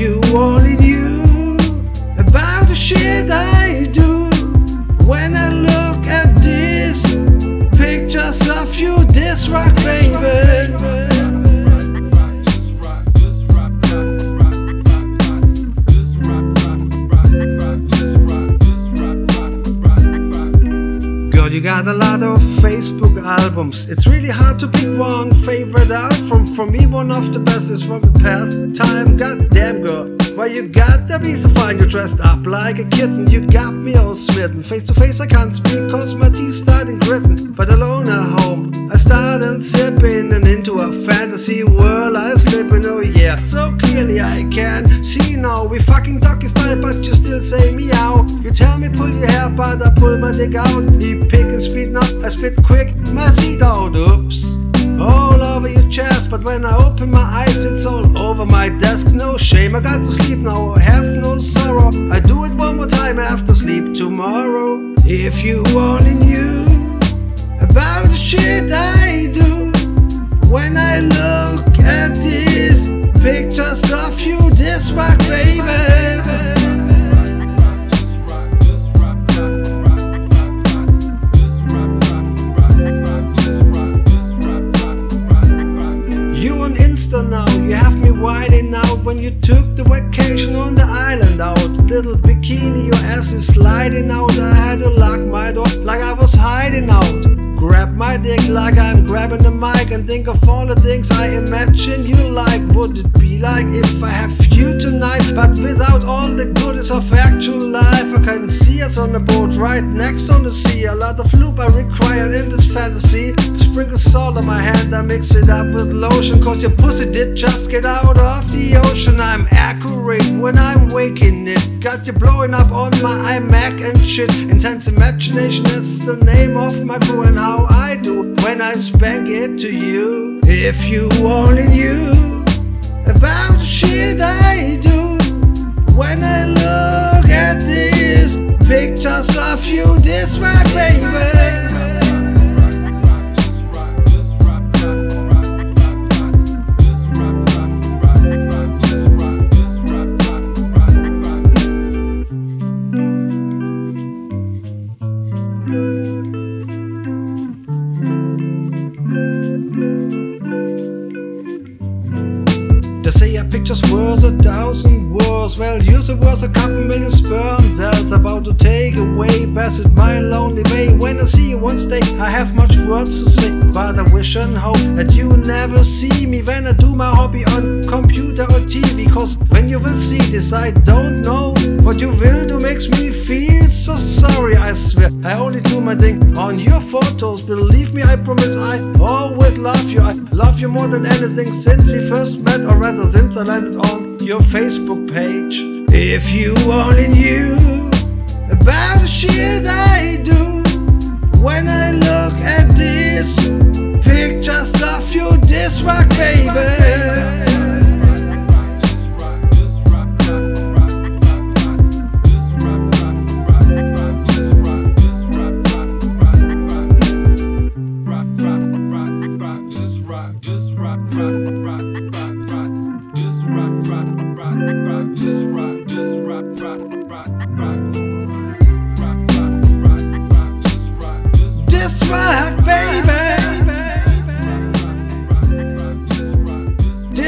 you all in you about the shit I You got a lot of Facebook albums. It's really hard to pick one favorite out. From for me, one of the best is from the past time. Goddamn girl, why you got to be so fine? You dressed up like a kitten. You got me all smitten. Face to face, I can't speak cause my teeth starting gritting. But alone at home, I started sipping and into a fantasy world I slip in. Oh yeah, so clearly I can see now. We fucking doggy style, but you still say meow. You tell me pull your hair, but I pull my dick out. We pick and speed now. I spit quick, my seat out. Oops. All over your chest, but when I open my eyes, it's all over my desk. No shame, I got to sleep now. I have no sorrow. I do it one more time after sleep tomorrow. If you only knew about the shit I do when I look at these pictures of you, this rock, baby. You on Insta now, you have me whining out when you took the vacation on the island out. Little bikini, your ass is sliding out. I had to lock my door like I was hiding out. Grab my dick like I'm grabbing the mic and think of all the things I imagine you like. Would it be like if I have you tonight, but without all the goodies of actual life? I can see us on the boat right next on the sea. A lot of loop I require in this fantasy. Sprinkle salt on my hand, I mix it up with lotion. Cause your pussy did just get out of the ocean. I'm it. Got you blowing up on my iMac and shit. Intense imagination, that's the name of my crew and how I do when I spank it to you. If you only knew about the shit I do when I look at these pictures of you, this rock, baby. They say a picture's worth a thousand words. Well, yours was a couple million sperm cells about to take away, pass it my lonely way. When I see you once day, I have much words to say, but I wish and hope that you never see me when I do my hobby on computer or TV. Cause when you will see this, I don't know what you will do. Makes me feel so sorry, I swear. I only do my thing on your photos. Believe me, I promise I always love you. I love you more than anything since we first met, or rather, since I landed on your Facebook page. If you only knew about the shit I do when I look at these pictures of you, this rock, baby.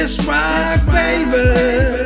this rock, baby.